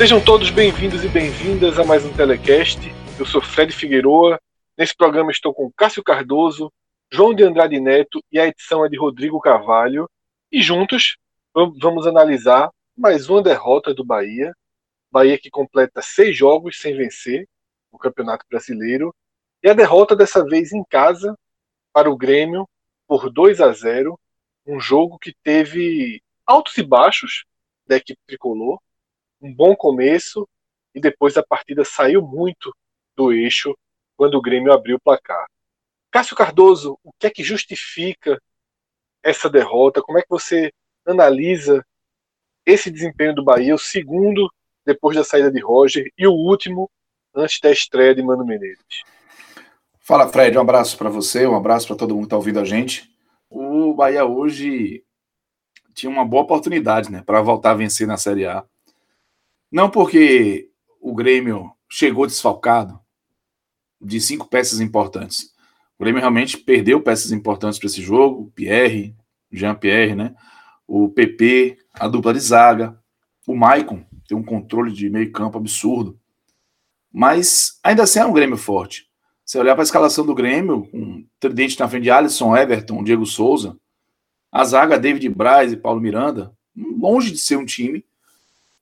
Sejam todos bem-vindos e bem-vindas a mais um Telecast. Eu sou Fred Figueroa. Nesse programa estou com Cássio Cardoso, João de Andrade Neto e a edição é de Rodrigo Carvalho. E juntos vamos analisar mais uma derrota do Bahia. Bahia que completa seis jogos sem vencer no Campeonato Brasileiro. E a derrota dessa vez em casa para o Grêmio por 2 a 0. Um jogo que teve altos e baixos da equipe tricolor um bom começo e depois a partida saiu muito do eixo quando o Grêmio abriu o placar. Cássio Cardoso, o que é que justifica essa derrota? Como é que você analisa esse desempenho do Bahia, o segundo depois da saída de Roger e o último antes da estreia de Mano Menezes? Fala, Fred, um abraço para você, um abraço para todo mundo que está ouvindo a gente. O Bahia hoje tinha uma boa oportunidade, né, para voltar a vencer na Série A. Não porque o Grêmio chegou desfalcado de cinco peças importantes. O Grêmio realmente perdeu peças importantes para esse jogo. Pierre, Jean-Pierre, né? O PP, a dupla de zaga. O Maicon tem um controle de meio campo absurdo. Mas ainda assim é um Grêmio forte. Se olhar para a escalação do Grêmio, com tridente na frente de Alisson, Everton, Diego Souza, a zaga David Braz e Paulo Miranda, longe de ser um time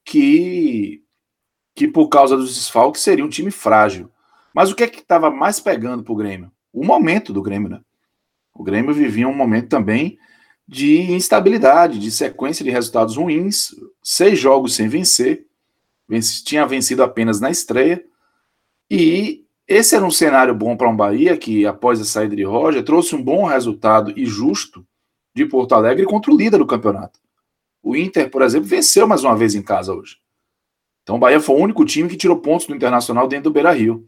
que, que por causa dos desfalques seria um time frágil. Mas o que é que estava mais pegando para o Grêmio? O momento do Grêmio, né? O Grêmio vivia um momento também de instabilidade, de sequência de resultados ruins, seis jogos sem vencer, tinha vencido apenas na estreia, e esse era um cenário bom para um Bahia que, após a saída de Roger, trouxe um bom resultado e justo de Porto Alegre contra o líder do campeonato. O Inter, por exemplo, venceu mais uma vez em casa hoje. Então o Bahia foi o único time que tirou pontos do Internacional dentro do Beira Rio.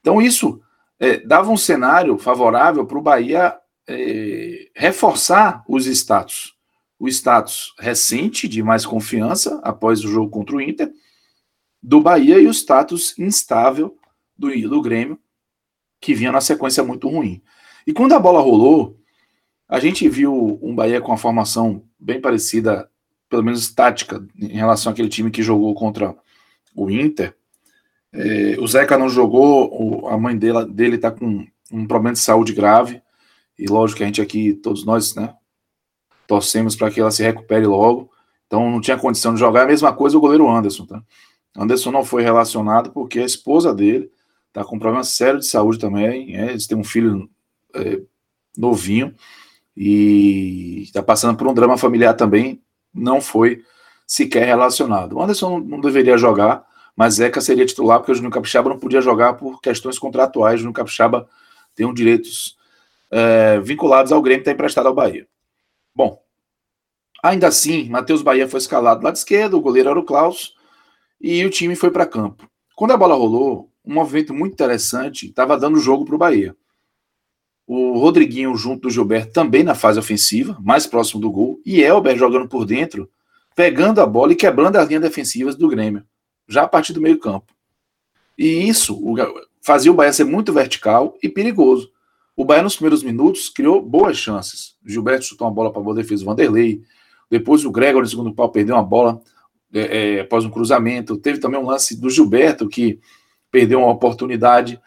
Então isso é, dava um cenário favorável para o Bahia é, reforçar os status. O status recente de mais confiança após o jogo contra o Inter do Bahia e o status instável do, do Grêmio, que vinha na sequência muito ruim. E quando a bola rolou, a gente viu um Bahia com a formação bem parecida, pelo menos tática, em relação àquele time que jogou contra o Inter. É, o Zeca não jogou, a mãe dele, dele tá com um problema de saúde grave, e lógico que a gente aqui, todos nós, né, torcemos para que ela se recupere logo. Então não tinha condição de jogar. A mesma coisa o goleiro Anderson, tá? Anderson não foi relacionado porque a esposa dele tá com um problema sério de saúde também. É, eles têm um filho é, novinho e está passando por um drama familiar também, não foi sequer relacionado. O Anderson não deveria jogar, mas Zeca seria titular porque o Júnior Capixaba não podia jogar por questões contratuais. O Júnior Capixaba tem direitos é, vinculados ao Grêmio, está emprestado ao Bahia. Bom, ainda assim, Matheus Bahia foi escalado lado esquerdo, o goleiro era o Klaus, e o time foi para campo. Quando a bola rolou, um movimento muito interessante estava dando jogo para o Bahia. O Rodriguinho junto do Gilberto também na fase ofensiva, mais próximo do gol. E Elber jogando por dentro, pegando a bola e quebrando as linhas defensivas do Grêmio, já a partir do meio campo. E isso fazia o Bahia ser muito vertical e perigoso. O Bahia nos primeiros minutos criou boas chances. O Gilberto chutou uma bola para a boa defesa do Vanderlei. Depois o Gregor no segundo pau perdeu uma bola é, é, após um cruzamento. Teve também um lance do Gilberto que perdeu uma oportunidade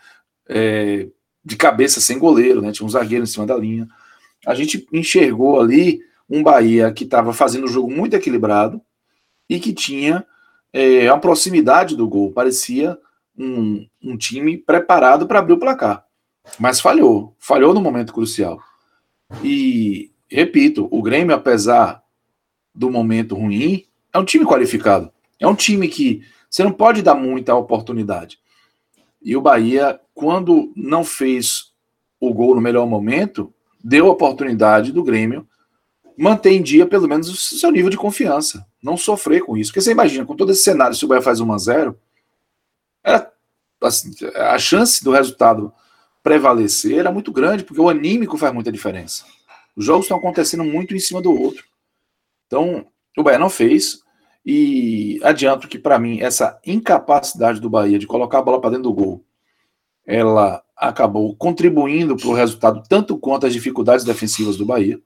é, de cabeça sem goleiro, né? Tinha um zagueiro em cima da linha. A gente enxergou ali um Bahia que estava fazendo um jogo muito equilibrado e que tinha é, uma proximidade do gol. Parecia um, um time preparado para abrir o placar. Mas falhou. Falhou no momento crucial. E repito, o Grêmio, apesar do momento ruim, é um time qualificado. É um time que você não pode dar muita oportunidade. E o Bahia, quando não fez o gol no melhor momento, deu a oportunidade do Grêmio manter em dia pelo menos o seu nível de confiança. Não sofrer com isso. Porque você imagina, com todo esse cenário, se o Bahia faz 1 a 0 era, assim, a chance do resultado prevalecer era muito grande, porque o anímico faz muita diferença. Os jogos estão acontecendo muito em cima do outro. Então, o Bahia não fez. E adianto que, para mim, essa incapacidade do Bahia de colocar a bola para dentro do gol, ela acabou contribuindo para o resultado tanto quanto as dificuldades defensivas do Bahia.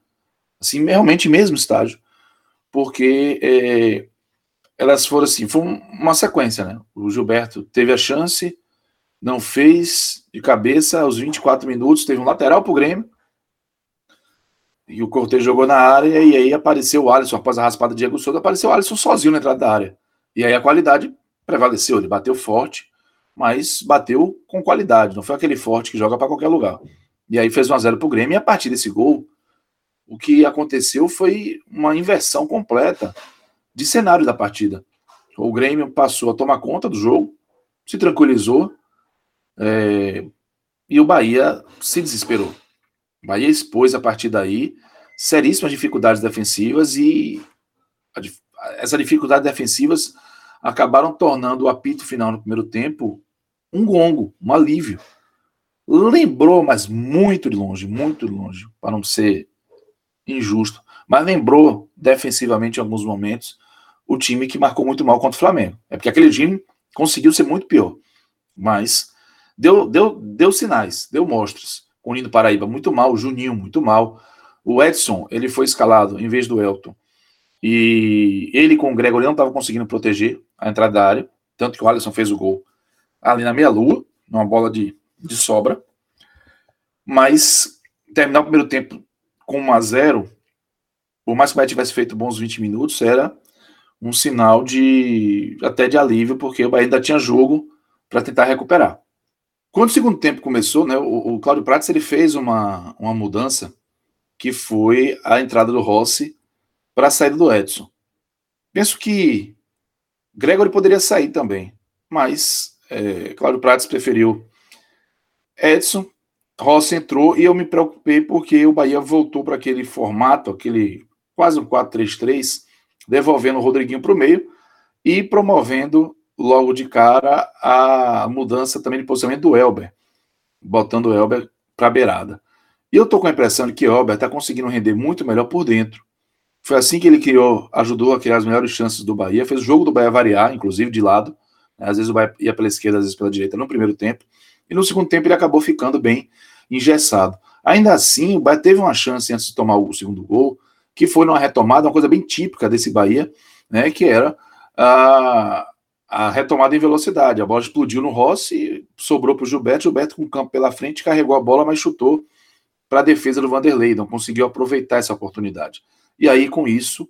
Assim, realmente mesmo estágio. Porque é, elas foram assim, foi uma sequência, né? O Gilberto teve a chance, não fez de cabeça aos 24 minutos, teve um lateral para o Grêmio, e o Cortez jogou na área, e aí apareceu o Alisson, após a raspada de Diego Souza, apareceu o Alisson sozinho na entrada da área. E aí a qualidade prevaleceu, ele bateu forte, mas bateu com qualidade, não foi aquele forte que joga para qualquer lugar. E aí fez 1 a 0 pro Grêmio, e a partir desse gol, o que aconteceu foi uma inversão completa de cenário da partida. O Grêmio passou a tomar conta do jogo, se tranquilizou, é, e o Bahia se desesperou. Bahia expôs a partir daí seríssimas dificuldades defensivas e essas dificuldades defensivas acabaram tornando o apito final no primeiro tempo um gongo, um alívio. Lembrou, mas muito de longe, muito longe, para não ser injusto, mas lembrou defensivamente em alguns momentos o time que marcou muito mal contra o Flamengo. É porque aquele time conseguiu ser muito pior, mas deu, deu, deu sinais, deu mostras. Com o Nino Paraíba muito mal, o Juninho muito mal. O Edson, ele foi escalado em vez do Elton. E ele com o Gregory não estava conseguindo proteger a entrada da área, tanto que o Alisson fez o gol ali na meia-lua, numa bola de, de sobra. Mas terminar o primeiro tempo com 1 a 0 por mais que o Bahia tivesse feito bons 20 minutos, era um sinal de até de alívio, porque o Bahia ainda tinha jogo para tentar recuperar. Quando o segundo tempo começou, né, o, o Cláudio Prates ele fez uma, uma mudança que foi a entrada do Rossi para a saída do Edson. Penso que Gregory poderia sair também, mas é, Cláudio Prates preferiu Edson, Rossi entrou e eu me preocupei porque o Bahia voltou para aquele formato, aquele quase um 4-3-3, devolvendo o Rodriguinho para o meio e promovendo logo de cara a mudança também de posicionamento do Elber, botando o Elber para a beirada. E eu estou com a impressão de que o Elber está conseguindo render muito melhor por dentro. Foi assim que ele criou, ajudou a criar as melhores chances do Bahia, fez o jogo do Bahia variar, inclusive de lado. Às vezes o Bahia ia pela esquerda, às vezes pela direita no primeiro tempo. E no segundo tempo ele acabou ficando bem engessado. Ainda assim, o Bahia teve uma chance antes de tomar o segundo gol, que foi numa retomada, uma coisa bem típica desse Bahia, né, que era a retomada em velocidade. A bola explodiu no Rossi, sobrou para o Gilberto, Gilberto com o campo pela frente, carregou a bola, mas chutou para a defesa do Vanderlei, não conseguiu aproveitar essa oportunidade. E aí, com isso,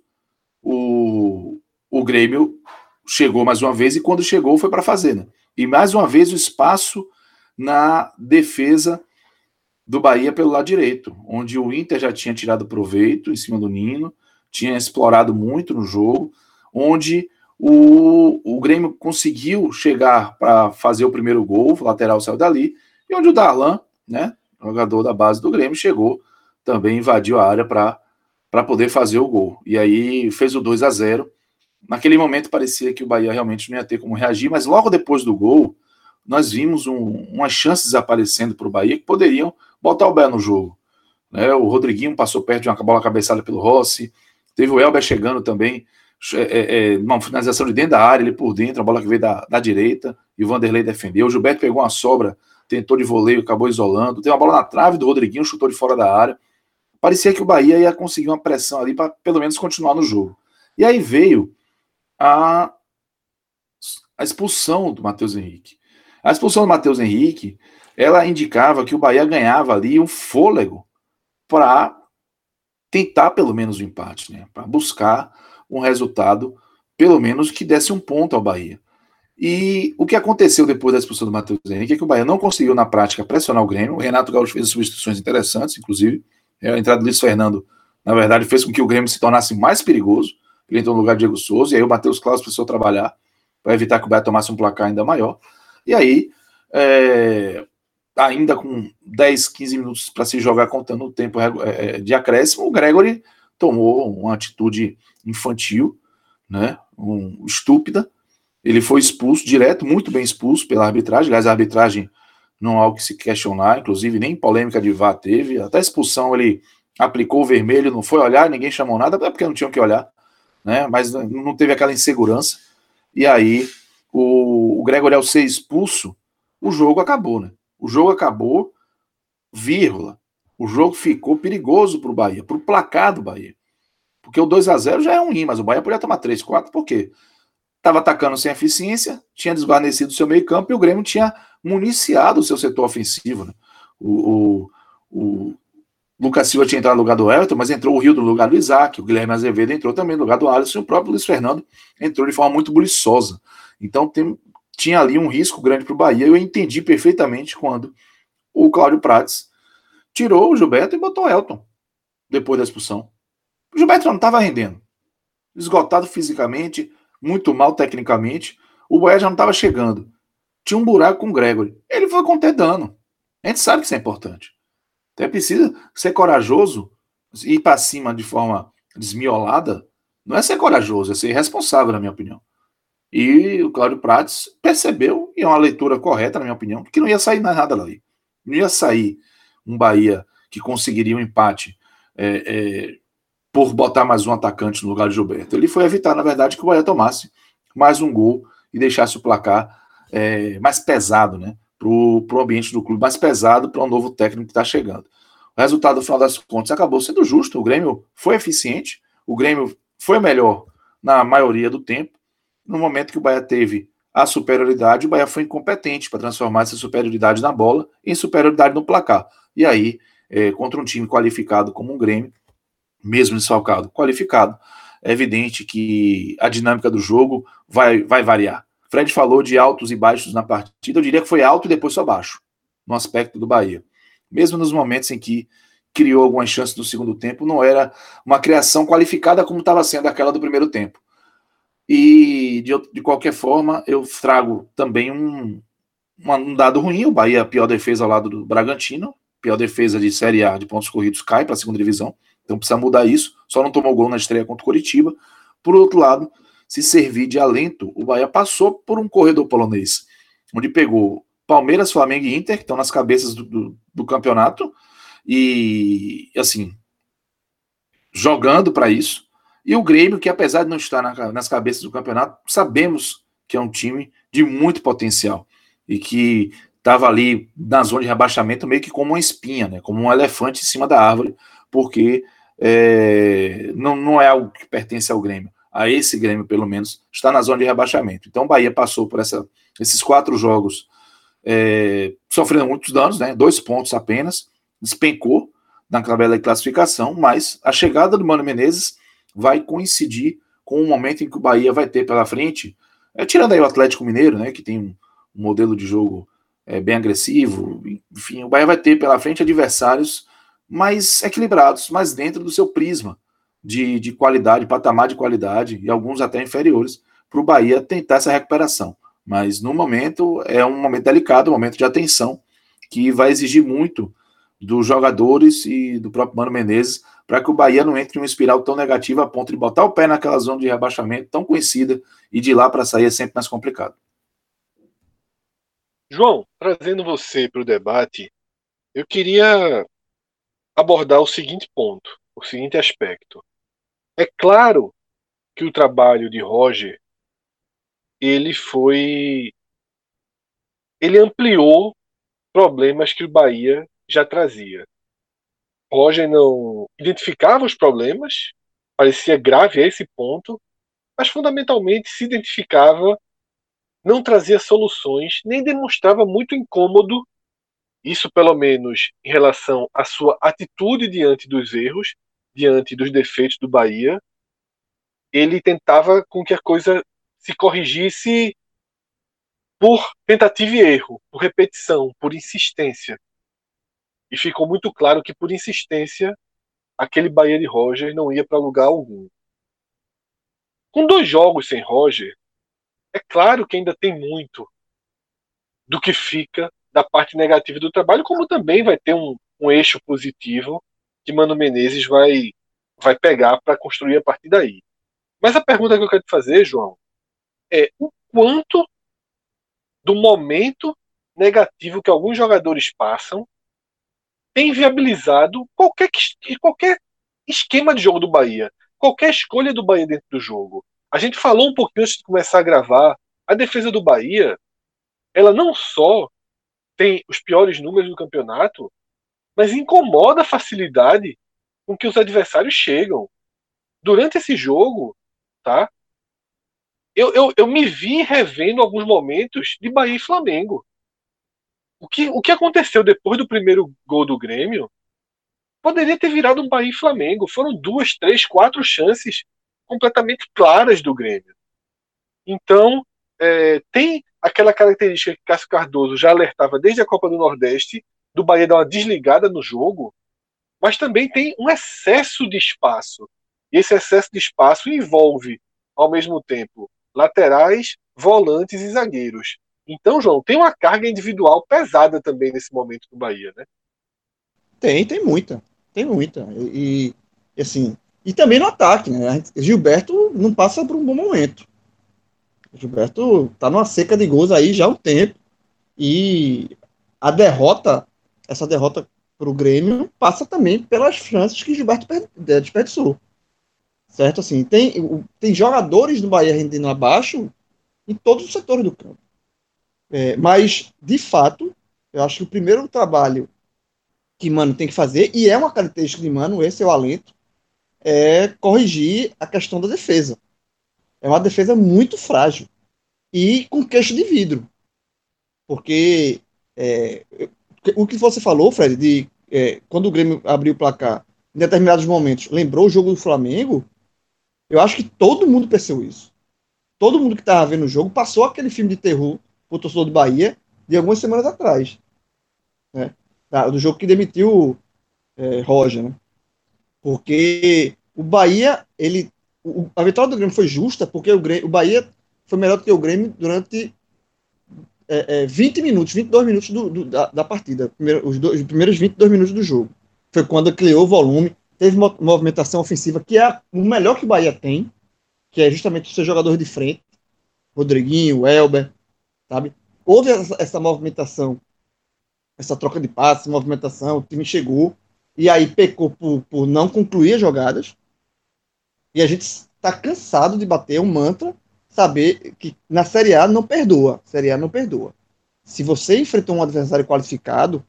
o, o Grêmio chegou mais uma vez, e quando chegou foi para fazer. E mais uma vez o espaço na defesa do Bahia pelo lado direito, onde o Inter já tinha tirado proveito em cima do Nino, tinha explorado muito no jogo, onde o, o Grêmio conseguiu chegar para fazer o primeiro gol, o lateral saiu dali, e onde o Darlan, né, jogador da base do Grêmio, chegou, também invadiu a área para poder fazer o gol. E aí fez o 2 a 0 Naquele momento parecia que o Bahia realmente não ia ter como reagir, mas logo depois do gol, nós vimos um, umas chances aparecendo para o Bahia que poderiam botar o Bahia no jogo. Né? O Rodriguinho passou perto de uma bola cabeçada pelo Rossi, teve o Elber chegando também, é, é, é, uma finalização de dentro da área, ele por dentro, a bola que veio da, da direita, e o Vanderlei defendeu. O Gilberto pegou uma sobra, tentou de voleio, acabou isolando. Tem uma bola na trave do Rodriguinho, chutou de fora da área. Parecia que o Bahia ia conseguir uma pressão ali para pelo menos continuar no jogo. E aí veio a, a expulsão do Matheus Henrique. A expulsão do Matheus Henrique ela indicava que o Bahia ganhava ali um fôlego para tentar pelo menos o empate, né? para buscar um resultado, pelo menos que desse um ponto ao Bahia. E o que aconteceu depois da expulsão do Matheus Henrique é que o Bahia não conseguiu, na prática, pressionar o Grêmio. O Renato Gaúcho fez substituições interessantes, inclusive. É, a entrada do Luiz Fernando Na verdade, fez com que o Grêmio se tornasse mais perigoso. Ele entrou no lugar de Diego Souza, e aí o Matheus Claus precisou trabalhar para evitar que o Bahia tomasse um placar ainda maior. E aí, é, ainda com 10, 15 minutos para se jogar contando o tempo é, é, de acréscimo, o Gregory tomou uma atitude infantil, né, um, estúpida. Ele foi expulso direto, muito bem expulso pela arbitragem. Aliás, a arbitragem não há algo que se questionar, inclusive nem polêmica de VAR teve. Até expulsão ele aplicou o vermelho, não foi olhar, ninguém chamou nada, porque não tinham que olhar, né? Mas não teve aquela insegurança. E aí, o, o Gregory, ao ser expulso, o jogo acabou, né? O jogo acabou, vírgula. O jogo ficou perigoso para o Bahia, para o placar do Bahia. Porque o 2 a 0 já é um rim, mas o Bahia podia tomar 3, 4, por quê? Estava atacando sem eficiência, tinha desguarnecido o seu meio campo e o Grêmio tinha municiado o seu setor ofensivo. Né? O, o, o, Lucas Silva tinha entrado no lugar do Everton, mas entrou o Rio no lugar do Isaac, o Guilherme Azevedo entrou também no lugar do Alisson e o próprio Luiz Fernando entrou de forma muito buliçosa. Então tem, tinha ali um risco grande para o Bahia. Eu entendi perfeitamente quando o Cláudio Prates tirou o Gilberto e botou o Elton depois da expulsão. O Gilberto não estava rendendo. Esgotado fisicamente, muito mal tecnicamente. O Bahia já não estava chegando. Tinha um buraco com o Gregory. Ele foi contendendo. A gente sabe que isso é importante. Então é preciso ser corajoso, ir para cima de forma desmiolada. Não é ser corajoso, é ser responsável, na minha opinião. E o Cláudio Prates percebeu, e é uma leitura correta, na minha opinião, que não ia sair nada dali. Não ia sair um Bahia que conseguiria um empate é, é, por botar mais um atacante no lugar de Gilberto. Ele foi evitar, na verdade, que o Bahia tomasse mais um gol e deixasse o placar é, mais pesado, né? para o ambiente do clube mais pesado para um novo técnico que está chegando. O resultado, no final das contas, acabou sendo justo. O Grêmio foi eficiente, o Grêmio foi melhor na maioria do tempo. No momento que o Bahia teve a superioridade, o Bahia foi incompetente para transformar essa superioridade na bola em superioridade no placar. E aí, é, contra um time qualificado como um Grêmio, mesmo desfalcado, qualificado, é evidente que a dinâmica do jogo vai, vai variar. Fred falou de altos e baixos na partida, eu diria que foi alto e depois só baixo, no aspecto do Bahia. Mesmo nos momentos em que criou algumas chances no segundo tempo, não era uma criação qualificada como estava sendo aquela do primeiro tempo. E, de, de qualquer forma, eu trago também um, um dado ruim, o Bahia, a pior defesa ao lado do Bragantino, pior defesa de Série A de pontos corridos, cai para a segunda divisão, então precisa mudar isso, só não tomou gol na estreia contra o Curitiba. Por outro lado, se servir de alento, o Bahia passou por um corredor polonês, onde pegou Palmeiras, Flamengo e Inter, que estão nas cabeças do, do, do campeonato, e assim, jogando para isso. E o Grêmio, que apesar de não estar na, nas cabeças do campeonato, sabemos que é um time de muito potencial e que estava ali na zona de rebaixamento meio que como uma espinha, né, como um elefante em cima da árvore, porque é, não, não é algo que pertence ao Grêmio a esse Grêmio, pelo menos, está na zona de rebaixamento. Então, o Bahia passou por essa, esses quatro jogos é, sofrendo muitos danos, né? dois pontos apenas, despencou na tabela de classificação, mas a chegada do Mano Menezes vai coincidir com o momento em que o Bahia vai ter pela frente, é, tirando aí o Atlético Mineiro, né, que tem um, um modelo de jogo é, bem agressivo, enfim, o Bahia vai ter pela frente adversários mais equilibrados, mais dentro do seu prisma de, de qualidade, patamar de qualidade, e alguns até inferiores, para o Bahia tentar essa recuperação. Mas no momento é um momento delicado, um momento de atenção, que vai exigir muito dos jogadores e do próprio Mano Menezes para que o Bahia não entre em uma espiral tão negativa a ponto de botar o pé naquela zona de rebaixamento tão conhecida e de lá para sair é sempre mais complicado. João, trazendo você para o debate, eu queria abordar o seguinte ponto, o seguinte aspecto. É claro que o trabalho de Roger ele foi ele ampliou problemas que o Bahia já trazia. Roger não identificava os problemas, parecia grave a esse ponto, mas fundamentalmente se identificava, não trazia soluções, nem demonstrava muito incômodo, isso pelo menos em relação à sua atitude diante dos erros, diante dos defeitos do Bahia, ele tentava com que a coisa se corrigisse por tentativa e erro, por repetição, por insistência. E ficou muito claro que por insistência aquele Bahia de Roger não ia para lugar algum. Com dois jogos sem Roger, é claro que ainda tem muito do que fica da parte negativa do trabalho, como também vai ter um, um eixo positivo que Mano Menezes vai, vai pegar para construir a partir daí. Mas a pergunta que eu quero te fazer, João, é o quanto do momento negativo que alguns jogadores passam tem viabilizado qualquer, qualquer esquema de jogo do Bahia, qualquer escolha do Bahia dentro do jogo. A gente falou um pouquinho antes de começar a gravar, a defesa do Bahia, ela não só tem os piores números do campeonato, mas incomoda a facilidade com que os adversários chegam. Durante esse jogo, tá? Eu, eu, eu me vi revendo alguns momentos de Bahia e Flamengo. O que, o que aconteceu depois do primeiro gol do Grêmio poderia ter virado um Bahia e Flamengo. Foram duas, três, quatro chances completamente claras do Grêmio. Então, é, tem aquela característica que Cássio Cardoso já alertava desde a Copa do Nordeste, do Bahia dar uma desligada no jogo, mas também tem um excesso de espaço. E esse excesso de espaço envolve, ao mesmo tempo, laterais, volantes e zagueiros. Então, João, tem uma carga individual pesada também nesse momento do Bahia, né? Tem, tem muita. Tem muita. E, e assim, e também no ataque, né? Gilberto não passa por um bom momento. Gilberto tá numa seca de gols aí já há um tempo. E a derrota, essa derrota para o Grêmio, passa também pelas chances que Gilberto desperdiçou. Certo? Assim, tem, tem jogadores do Bahia rendendo abaixo em todos os setores do campo. É, mas, de fato, eu acho que o primeiro trabalho que Mano tem que fazer, e é uma característica de Mano, esse é o alento, é corrigir a questão da defesa. É uma defesa muito frágil e com queixo de vidro. Porque é, o que você falou, Fred, de é, quando o Grêmio abriu o placar, em determinados momentos, lembrou o jogo do Flamengo, eu acho que todo mundo percebeu isso. Todo mundo que estava vendo o jogo passou aquele filme de terror o torcedor do Bahia de algumas semanas atrás. Né? do jogo que demitiu é, Roger, né? Porque o Bahia, ele. O, a vitória do Grêmio foi justa, porque o, Grêmio, o Bahia foi melhor do que o Grêmio durante é, é, 20 minutos, 22 minutos do, do, da, da, partida. Primeiro, os, dois, os primeiros 22 minutos do jogo. Foi quando criou volume, teve movimentação ofensiva, que é o melhor que o Bahia tem, que é justamente o seu jogador de frente. Rodriguinho, Elber, sabe? Houve essa, essa movimentação, essa troca de passes, movimentação, o time chegou, e aí pecou por, por não concluir as jogadas. E a gente está cansado de bater um mantra, saber que na Série A não perdoa. Série A não perdoa. Se você enfrentou um adversário qualificado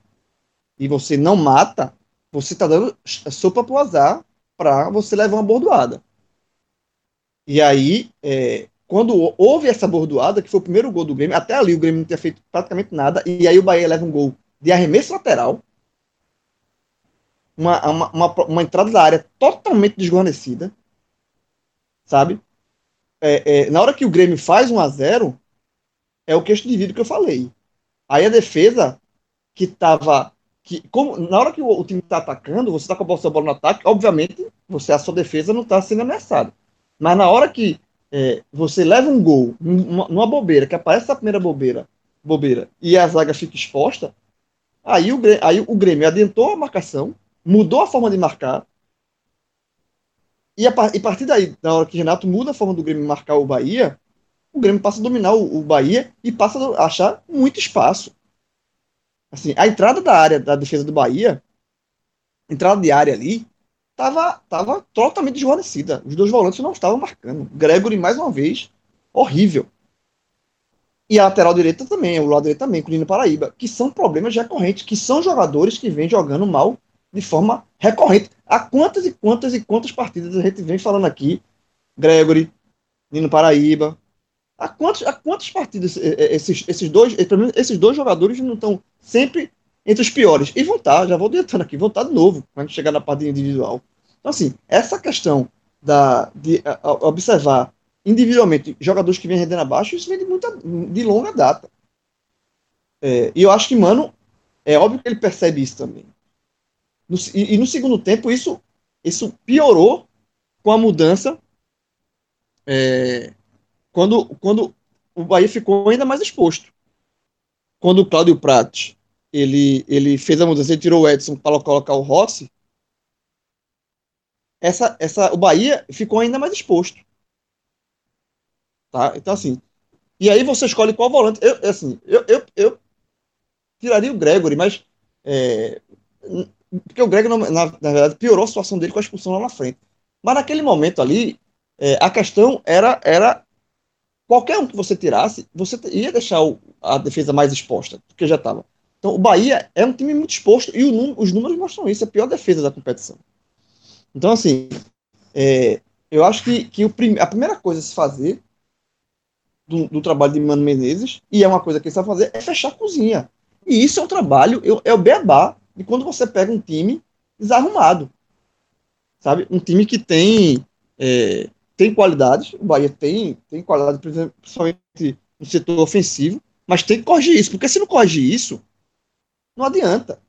e você não mata, você está dando sopa pro azar para você levar uma bordoada. E aí, é, quando houve essa bordoada, que foi o primeiro gol do Grêmio, até ali o Grêmio não tinha feito praticamente nada, e aí o Bahia leva um gol de arremesso lateral, uma, uma, uma, entrada da área totalmente desguarnecida, sabe? É, é, na hora que o Grêmio faz 1 a 0 é o queixo de vidro que eu falei. Aí a defesa, que tava. Que, como, na hora que o, o time está atacando, você está com a bola no ataque, obviamente, você a sua defesa não está sendo ameaçada. Mas na hora que é, você leva um gol numa, numa, bobeira, que aparece a primeira bobeira, bobeira e a zaga fica exposta, aí o, aí o Grêmio adiantou a marcação, mudou a forma de marcar. E a, e a partir daí, na hora que Renato muda a forma do Grêmio marcar o Bahia, o Grêmio passa a dominar o, o Bahia e passa a achar muito espaço. Assim, a entrada da área da defesa do Bahia, entrada de área ali, estava tava totalmente desguarnecida. Os dois volantes não estavam marcando. Gregory, mais uma vez, horrível. E a lateral direita também, o lado direito também, com o Nino Paraíba, que são problemas recorrentes, que são jogadores que vêm jogando mal de forma recorrente. Há quantas e quantas e quantas partidas a gente vem falando aqui? Gregory, Nino Paraíba. Há, quantos, há quantas partidas esses, esses, dois, esses dois jogadores não estão sempre entre os piores? E vão estar, já vou adiantando aqui, vão estar de novo quando chegar na parte individual. Então, assim, essa questão da, de observar individualmente jogadores que vêm rendendo abaixo, isso vem de, muita, de longa data. É, e eu acho que, mano, é óbvio que ele percebe isso também. No, e, e, no segundo tempo, isso isso piorou com a mudança é, quando, quando o Bahia ficou ainda mais exposto. Quando o Cláudio Prates ele, ele fez a mudança, ele tirou o Edson para colocar o Rossi, essa, essa, o Bahia ficou ainda mais exposto. Tá? Então, assim, e aí você escolhe qual volante. Eu, assim, eu, eu, eu tiraria o Gregory, mas. É, porque o Gregory, na, na, verdade, piorou a situação dele com a expulsão lá na frente. Mas naquele momento ali, é, a questão era, era qualquer um que você tirasse, você ia deixar o, a defesa mais exposta, porque já estava. Então, o Bahia é um time muito exposto e o, os números mostram isso, é a pior defesa da competição. Então, assim, é, eu acho que, que prim, a primeira coisa a se fazer do, do, trabalho de Mano Menezes, e é uma coisa que ele sabe fazer, é fechar a cozinha. E isso é um trabalho, é o beabá de quando você pega um time desarrumado. Sabe? Um time que tem, é, tem qualidades, o Bahia tem, tem qualidade, principalmente no setor ofensivo, mas tem que corrigir isso, porque se não corrigir isso, não adianta.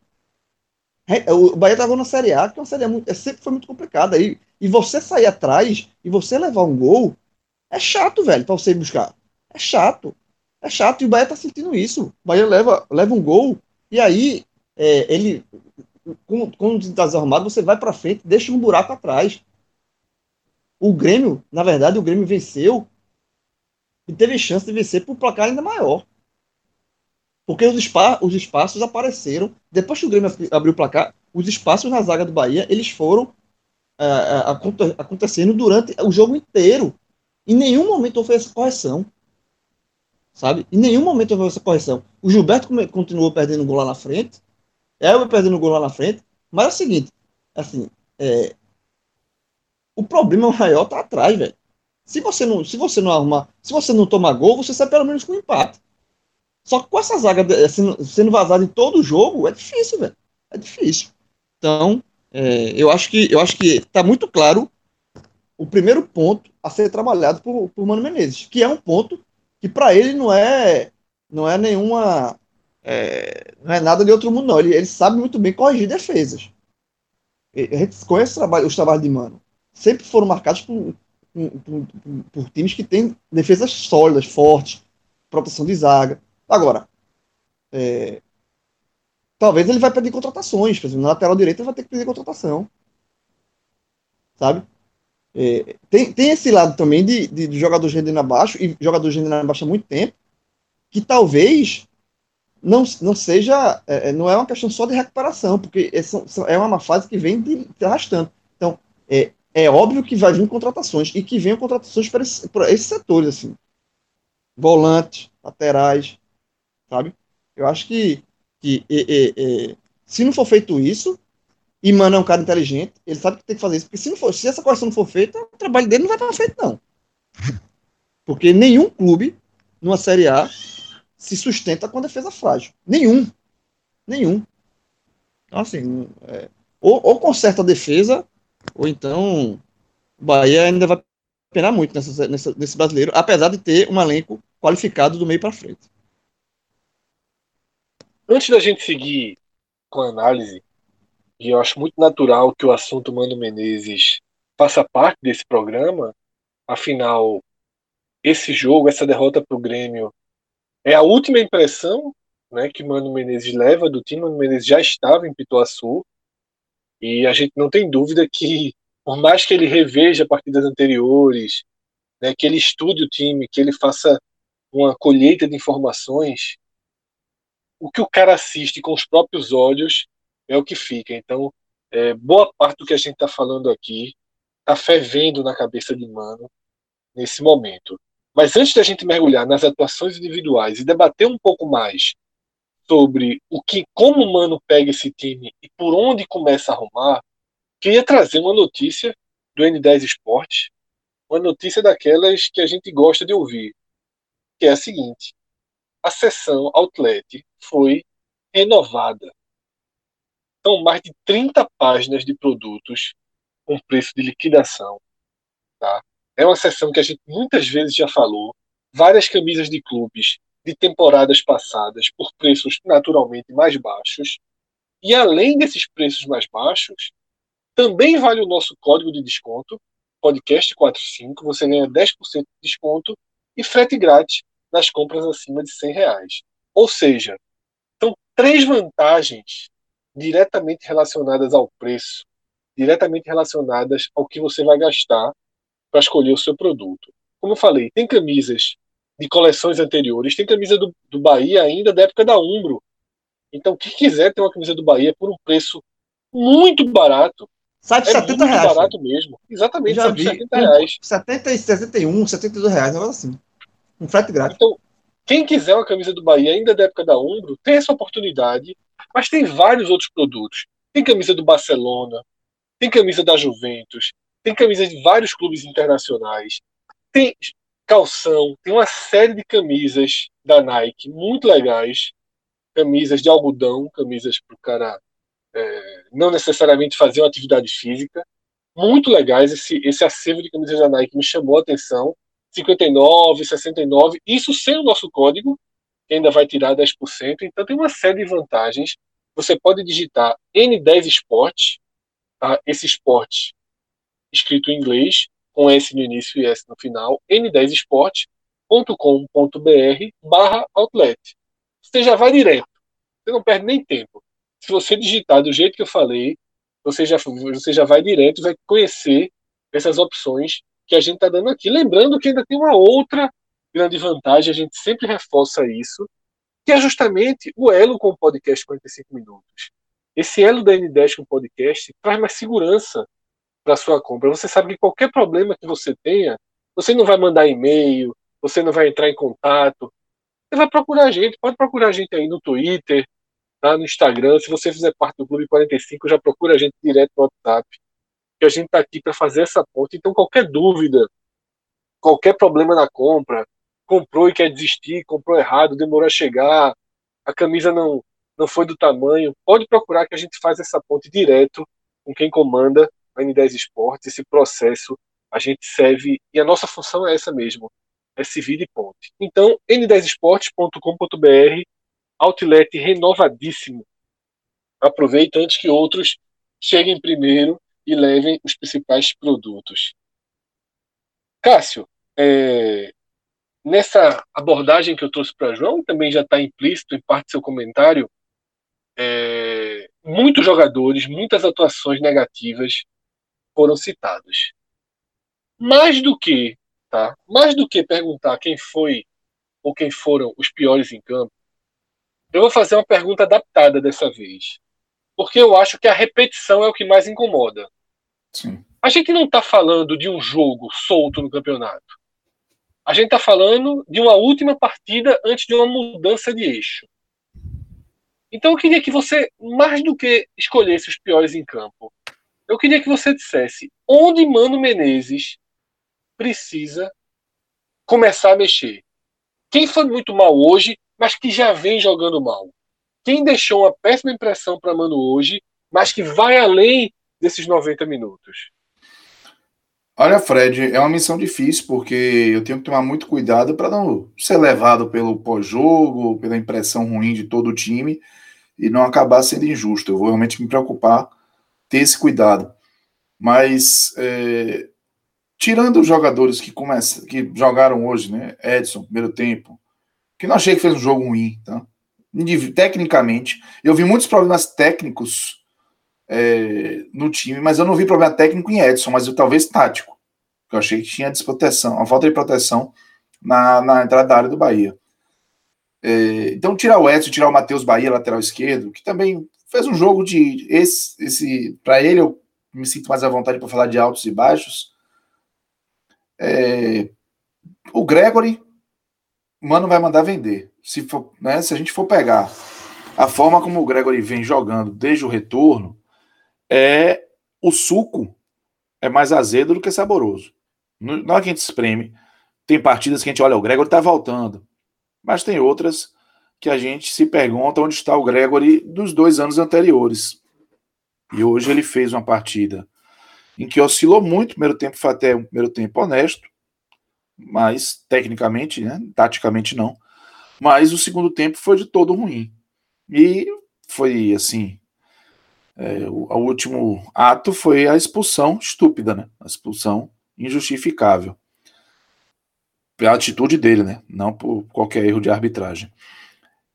O Bahia estava na Série A, que é uma série muito, é, sempre foi muito complicada. E, e você sair atrás e você levar um gol é chato, velho, para você buscar. É chato. É chato. E o Bahia tá sentindo isso. O Bahia leva, leva um gol e aí é, ele, quando está desarrumado, você vai para frente, deixa um buraco atrás. O Grêmio, na verdade, o Grêmio venceu e teve chance de vencer por placar ainda maior. Porque os, espa os espaços apareceram. Depois que o Grêmio abriu o placar, os espaços na zaga do Bahia, eles foram uh, acontecendo durante o jogo inteiro. Em nenhum momento houve essa correção. Sabe? Em nenhum momento houve essa correção. O Gilberto continuou perdendo gol lá na frente. Elber perdendo gol lá na frente. Mas é o seguinte, assim, é, o problema maior tá atrás, velho. Se você não, se você não arrumar, se você não tomar gol, você sai pelo menos com um empate. Só que com essa zaga sendo, sendo vazada em todo o jogo, é difícil, velho. É difícil. Então, é, eu acho que eu acho que tá muito claro o primeiro ponto a ser trabalhado por, por Mano Menezes, que é um ponto que para ele não é não é nenhuma é, não é nada de outro mundo não. Ele, ele sabe muito bem corrigir defesas. A gente conhece trabalho, os trabalhos de Mano. Sempre foram marcados por, por, por, times que têm defesas sólidas, fortes, proteção de zaga. Agora, é, talvez ele vai pedir contratações. Por exemplo, na lateral direita vai ter que pedir contratação. Sabe? É, tem, tem esse lado também de, de, de jogador rendendo abaixo, e jogador rendendo abaixo há muito tempo, que talvez não, não seja, é, é, não é uma questão só de recuperação, porque é, é uma fase que vem de, de arrastando. Então, é, é óbvio que vai vir contratações, e que venham contratações para, esse, para esses setores, assim. Volantes, laterais, sabe? Eu acho que, que se não for feito isso, e Mano é um cara inteligente, ele sabe que tem que fazer isso, porque se, não for, se essa correção não for feita, o trabalho dele não vai para frente, não. Porque nenhum clube, numa Série A, se sustenta com a defesa frágil. Nenhum. Nenhum. Então, assim, é, ou, ou conserta a defesa, ou então o Bahia ainda vai penar muito nessa, nessa, nesse brasileiro, apesar de ter um elenco qualificado do meio para frente. Antes da gente seguir com a análise, e eu acho muito natural que o assunto Mano Menezes faça parte desse programa, afinal, esse jogo, essa derrota para o Grêmio, é a última impressão né, que Mano Menezes leva do time. Mano Menezes já estava em Pituaçu, e a gente não tem dúvida que, por mais que ele reveja partidas anteriores, né, que ele estude o time, que ele faça uma colheita de informações, o que o cara assiste com os próprios olhos é o que fica. Então, é, boa parte do que a gente está falando aqui está fervendo na cabeça de Mano nesse momento. Mas antes da gente mergulhar nas atuações individuais e debater um pouco mais sobre o que, como o Mano pega esse time e por onde começa a arrumar, queria trazer uma notícia do N10 Esportes, uma notícia daquelas que a gente gosta de ouvir, que é a seguinte: a seção Outlet foi renovada. São mais de 30 páginas de produtos com preço de liquidação. Tá? É uma seção que a gente muitas vezes já falou. Várias camisas de clubes de temporadas passadas por preços naturalmente mais baixos. E além desses preços mais baixos, Também vale o nosso código de desconto, podcast45, você ganha 10% de desconto e frete grátis nas compras acima de 100 reais. Ou seja, são três vantagens diretamente relacionadas ao preço, diretamente relacionadas ao que você vai gastar para escolher o seu produto. Como eu falei, tem camisas de coleções anteriores, tem camisa do, do Bahia ainda da época da Umbro. Então, quem quiser ter uma camisa do Bahia por um preço muito barato, Sai de é 70 muito reais. barato mesmo. Exatamente, Já sai de vi. 70 reais. 70 e 71, 72 reais, um negócio assim. Um frete grátis. Então, quem quiser uma camisa do Bahia ainda da época da Umbro, tem essa oportunidade, mas tem vários outros produtos. Tem camisa do Barcelona, tem camisa da Juventus, tem camisa de vários clubes internacionais, tem calção, tem uma série de camisas da Nike muito legais, camisas de algodão, camisas para o cara é, não necessariamente fazer uma atividade física, muito legais. Esse, esse acervo de camisas da Nike me chamou a atenção. 59, 69, isso sem o nosso código, que ainda vai tirar 10%. Então tem uma série de vantagens. Você pode digitar N10 Sport, tá? esse esporte escrito em inglês, com S no início e S no final, n10sport.com.br barra outlet. Você já vai direto, você não perde nem tempo. Se você digitar do jeito que eu falei, você já, você já vai direto vai conhecer essas opções que a gente está dando aqui. Lembrando que ainda tem uma outra grande vantagem, a gente sempre reforça isso, que é justamente o elo com o podcast 45 minutos. Esse elo da N10 com o podcast traz mais segurança para sua compra. Você sabe que qualquer problema que você tenha, você não vai mandar e-mail, você não vai entrar em contato. Você vai procurar a gente, pode procurar a gente aí no Twitter, tá? no Instagram. Se você fizer parte do Clube 45, já procura a gente direto no WhatsApp. Que a gente está aqui para fazer essa ponte. Então, qualquer dúvida, qualquer problema na compra, comprou e quer desistir, comprou errado, demorou a chegar, a camisa não, não foi do tamanho, pode procurar que a gente faz essa ponte direto com quem comanda a N10 Esportes. Esse processo a gente serve, e a nossa função é essa mesmo, é servir de ponte. Então, n10esportes.com.br, outlet renovadíssimo. Aproveita antes que outros cheguem primeiro e levem os principais produtos. Cássio, é, nessa abordagem que eu trouxe para João, também já está implícito em parte do seu comentário, é, muitos jogadores, muitas atuações negativas foram citados. Mais do que, tá? Mais do que perguntar quem foi ou quem foram os piores em campo, eu vou fazer uma pergunta adaptada dessa vez. Porque eu acho que a repetição é o que mais incomoda. Sim. A gente não está falando de um jogo solto no campeonato. A gente está falando de uma última partida antes de uma mudança de eixo. Então eu queria que você, mais do que escolhesse os piores em campo, eu queria que você dissesse onde Mano Menezes precisa começar a mexer. Quem foi muito mal hoje, mas que já vem jogando mal. Quem deixou uma péssima impressão para Mano hoje, mas que vai além desses 90 minutos. Olha, Fred, é uma missão difícil, porque eu tenho que tomar muito cuidado para não ser levado pelo pós-jogo, pela impressão ruim de todo o time e não acabar sendo injusto. Eu vou realmente me preocupar, ter esse cuidado. Mas, é, tirando os jogadores que, começam, que jogaram hoje, né? Edson, primeiro tempo, que não achei que fez um jogo ruim, tá? Tecnicamente, eu vi muitos problemas técnicos é, no time, mas eu não vi problema técnico em Edson, mas eu, talvez tático. Eu achei que tinha desproteção, uma falta de proteção na, na entrada da área do Bahia. É, então, tirar o Edson, tirar o Matheus Bahia, lateral esquerdo, que também fez um jogo de. Esse, esse para ele, eu me sinto mais à vontade para falar de altos e baixos. É, o Gregory, mano, vai mandar vender. Se, for, né, se a gente for pegar a forma como o Gregory vem jogando desde o retorno, é o suco é mais azedo do que saboroso. Na hora que a gente espreme, tem partidas que a gente olha, o Gregory tá voltando. Mas tem outras que a gente se pergunta onde está o Gregory dos dois anos anteriores. E hoje ele fez uma partida em que oscilou muito. Primeiro tempo foi até um primeiro tempo honesto, mas tecnicamente, né, taticamente não. Mas o segundo tempo foi de todo ruim. E foi assim, É, o, o, último ato foi a expulsão estúpida, né? A expulsão injustificável. Pela atitude dele, né? Não por qualquer erro de arbitragem.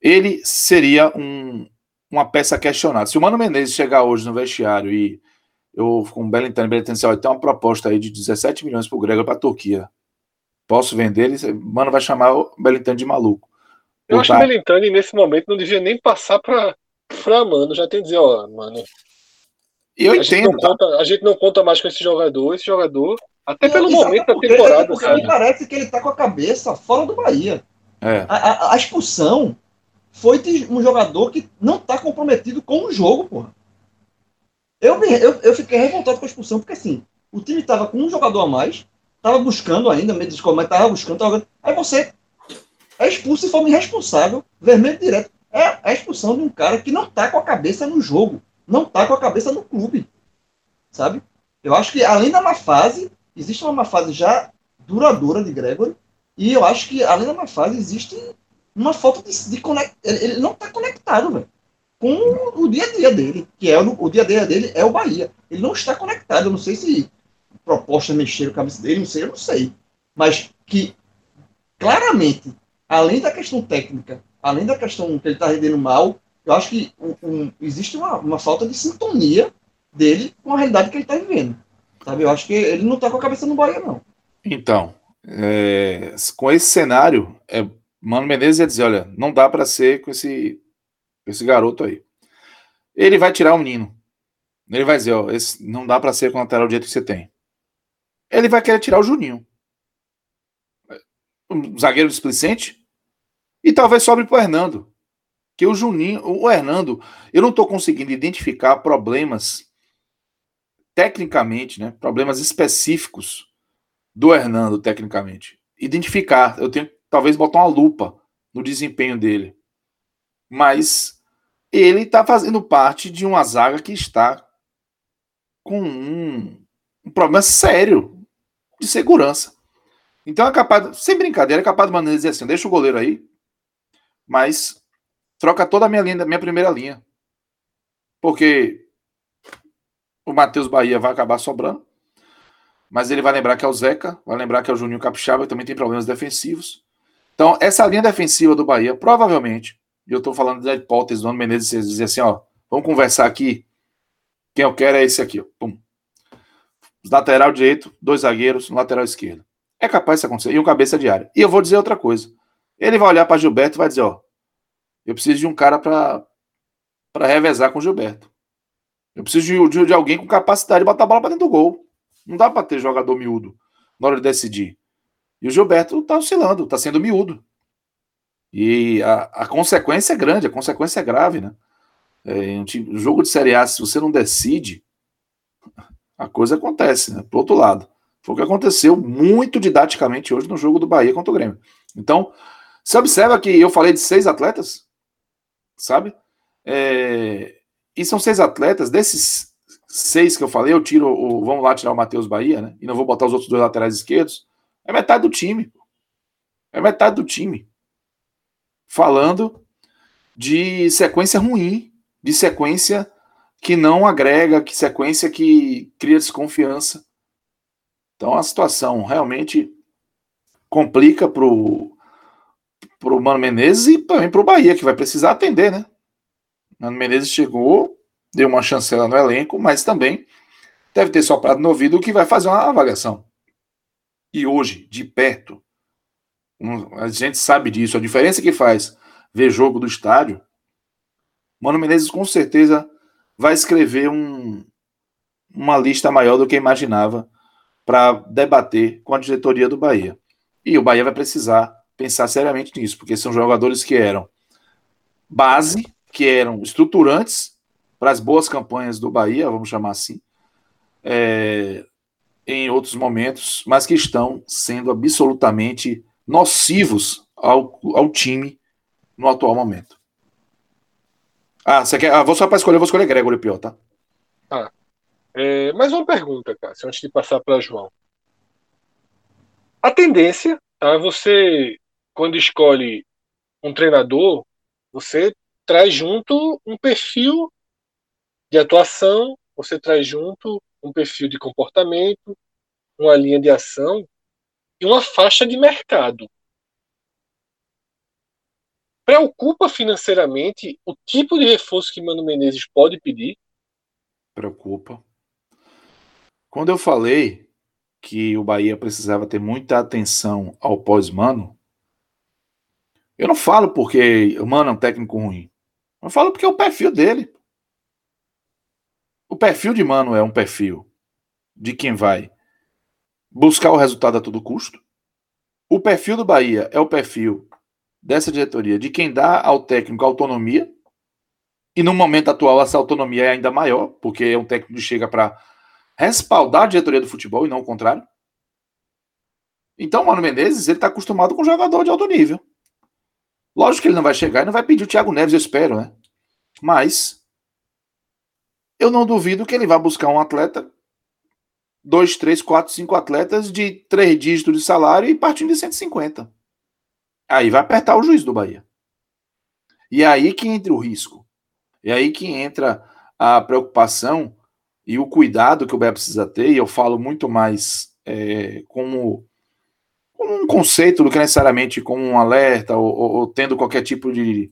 Ele seria um, uma peça questionada. Se o Mano Menezes chegar hoje no vestiário e eu com o Bellingham, Bellingham tem uma proposta aí de 17 milhões para o Gregor para a Turquia. Posso vender ele? Mano vai chamar o Bellingham de maluco. Eu acho que o Belintani, nesse momento, não devia nem passar para Mano. Já tem que dizer, ó, mano. Eu a entendo. Gente conta, a gente não conta mais com esse jogador. Esse jogador, até pelo momento da temporada. Porque sabe? parece que ele tá com a cabeça fora do Bahia. É. A, a, a, expulsão foi um jogador que não tá comprometido com o jogo, porra. Eu, eu, eu fiquei revoltado com a expulsão, porque assim, o time tava com um jogador a mais, tava buscando ainda, meio de mas tava buscando, tava... aí você é expulso de forma irresponsável, vermelho direto. É a expulsão de um cara que não tá com a cabeça no jogo, não tá com a cabeça no clube, sabe? Eu acho que além da má fase, existe uma má fase já duradoura de Gregory, e eu acho que além da má fase existe uma falta de, de ele não tá conectado, velho, com o dia a dia dele, que é o, o dia a dia dele é o Bahia. Ele não está conectado, eu não sei se proposta mexer a cabeça dele, não sei, eu não sei. Mas que claramente além da questão técnica, além da questão que ele está rendendo mal, eu acho que um, um, existe uma, uma, falta de sintonia dele com a realidade que ele está vivendo. Sabe? Eu acho que ele não está com a cabeça no Bahia, não. Então, é, com esse cenário, é, Mano Menezes ia dizer: olha, não dá para ser com esse, esse garoto aí. Ele vai tirar o menino. Ele vai dizer: ó, esse, não dá para ser com o lateral do jeito que você tem. Ele vai querer tirar o Juninho. Um zagueiro displicente, e talvez sobre para o Hernando. Que o Juninho, o Hernando, eu não estou conseguindo identificar problemas tecnicamente, né? Problemas específicos do Hernando, tecnicamente. Identificar. Eu tenho talvez botar uma lupa no desempenho dele. Mas ele está fazendo parte de uma zaga que está com um, um problema sério de segurança. Então é capaz, sem brincadeira, é capaz de maneira dizer assim: deixa o goleiro aí, mas troca toda a minha linha, minha primeira linha. Porque o Matheus Bahia vai acabar sobrando. Mas ele vai lembrar que é o Zeca, vai lembrar que é o Juninho Capixaba, que também tem problemas defensivos. Então, essa linha defensiva do Bahia, provavelmente, e eu estou falando da hipótese do Ano Menezes dizer assim: ó, vamos conversar aqui. Quem eu quero é esse aqui, ó. Pum. Lateral direito, dois zagueiros, lateral esquerdo. É capaz disso acontecer. E um cabeça de área. E eu vou dizer outra coisa. Ele vai olhar para Gilberto e vai dizer: Ó, eu preciso de um cara para revezar com Gilberto. Eu preciso de, de, de, alguém com capacidade de botar a bola para dentro do gol. Não dá para ter jogador miúdo na hora de decidir. E o Gilberto está oscilando, está sendo miúdo. E a, a, consequência é grande, a consequência é grave, né? É, um jogo de Série A, se você não decide, a coisa acontece, né? Pro outro lado. Foi o que aconteceu muito didaticamente hoje no jogo do Bahia contra o Grêmio. Então, você observa que eu falei de seis atletas, sabe? É, e são seis atletas, desses seis que eu falei, eu tiro o. Vamos lá tirar o Matheus Bahia, né? E não vou botar os outros dois laterais esquerdos. É metade do time. É metade do time. Falando de sequência ruim, de sequência que não agrega, que sequência que cria desconfiança. Então a situação realmente complica pro para o Mano Menezes e também para o Bahia, que vai precisar atender, né? Mano Menezes chegou, deu uma chancela no elenco, mas também deve ter soprado no ouvido que vai fazer uma avaliação. E hoje, de perto, a gente sabe disso, a diferença que faz ver jogo do estádio, Mano Menezes com certeza vai escrever um, uma lista maior do que imaginava para debater com a diretoria do Bahia. E o Bahia vai precisar pensar seriamente nisso, porque são jogadores que eram base, que eram estruturantes para as boas campanhas do Bahia, vamos chamar assim, é, em outros momentos, mas que estão sendo absolutamente nocivos ao, ao time no atual momento. Ah, você quer? Ah, vou só para escolher, vou escolher Gregory pior, tá? Ah, é, mais uma pergunta, Cássio, antes de passar para João. A tendência, tá? Você quando escolhe um treinador, você traz junto um perfil de atuação, você traz junto um perfil de comportamento, uma linha de ação e uma faixa de mercado. Preocupa financeiramente o tipo de reforço que Mano Menezes pode pedir? Preocupa. Quando eu falei que o Bahia precisava ter muita atenção ao pós-Mano, eu não falo porque o Mano é um técnico ruim. Eu falo porque é o perfil dele. O perfil de Mano é um perfil de quem vai buscar o resultado a todo custo. O perfil do Bahia é o perfil dessa diretoria de quem dá ao técnico autonomia. E no momento atual essa autonomia é ainda maior, porque é um técnico que chega para respaldar a diretoria do futebol e não o contrário. Então, o Mano Menezes, ele está acostumado com jogador de alto nível. Lógico que ele não vai chegar e não vai pedir o Thiago Neves, eu espero, né? Mas eu não duvido que ele vá buscar um atleta, dois, três, quatro, cinco atletas de três dígitos de salário e partindo de 150. Aí vai apertar o juiz do Bahia. E é aí que entra o risco. É aí que entra a preocupação e o cuidado que o Bahia precisa ter, e eu falo muito mais é, como como um conceito do que necessariamente como um alerta ou, ou, ou, tendo qualquer tipo de,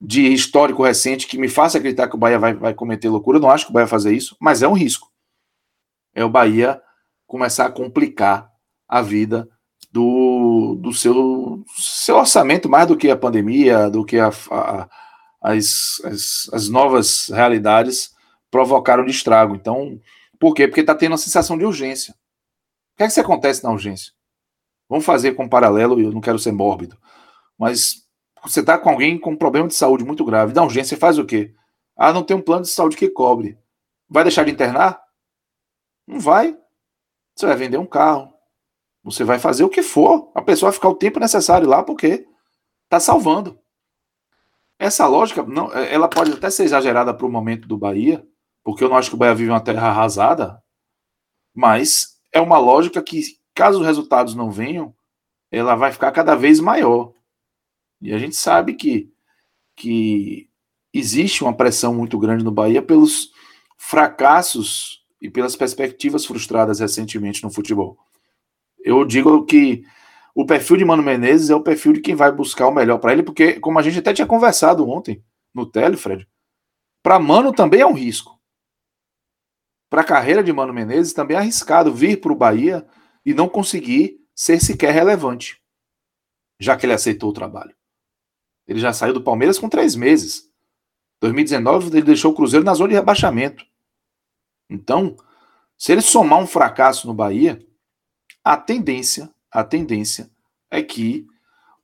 de histórico recente que me faça acreditar que o Bahia vai, vai cometer loucura. Eu não acho que o Bahia vai fazer isso, mas é um risco. É o Bahia começar a complicar a vida do, do seu, seu orçamento mais do que a pandemia, do que a, a, as, as, as novas realidades provocaram de estrago. Então, por quê? Porque está tendo uma sensação de urgência. O que é que isso acontece na urgência? Vamos fazer com um paralelo, eu não quero ser mórbido, mas você está com alguém com um problema de saúde muito grave, da urgência, faz o quê? Ah, não tem um plano de saúde que cobre. Vai deixar de internar? Não vai. Você vai vender um carro. Você vai fazer o que for. A pessoa vai ficar o tempo necessário lá porque está salvando. Essa lógica, não, ela pode até ser exagerada para o momento do Bahia, porque eu não acho que o Bahia vive uma terra arrasada, mas é uma lógica que caso os resultados não venham, ela vai ficar cada vez maior. E a gente sabe que, que existe uma pressão muito grande no Bahia pelos fracassos e pelas perspectivas frustradas recentemente no futebol. Eu digo que o perfil de Mano Menezes é o perfil de quem vai buscar o melhor para ele, porque, como a gente até tinha conversado ontem no Tele, Fred, para Mano também é um risco. Para a carreira de Mano Menezes também é arriscado vir para o Bahia e não conseguir ser sequer relevante, já que ele aceitou o trabalho. Ele já saiu do Palmeiras com três meses. 2019 ele deixou o Cruzeiro na zona de rebaixamento. Então, se ele somar um fracasso no Bahia, a tendência, a tendência é que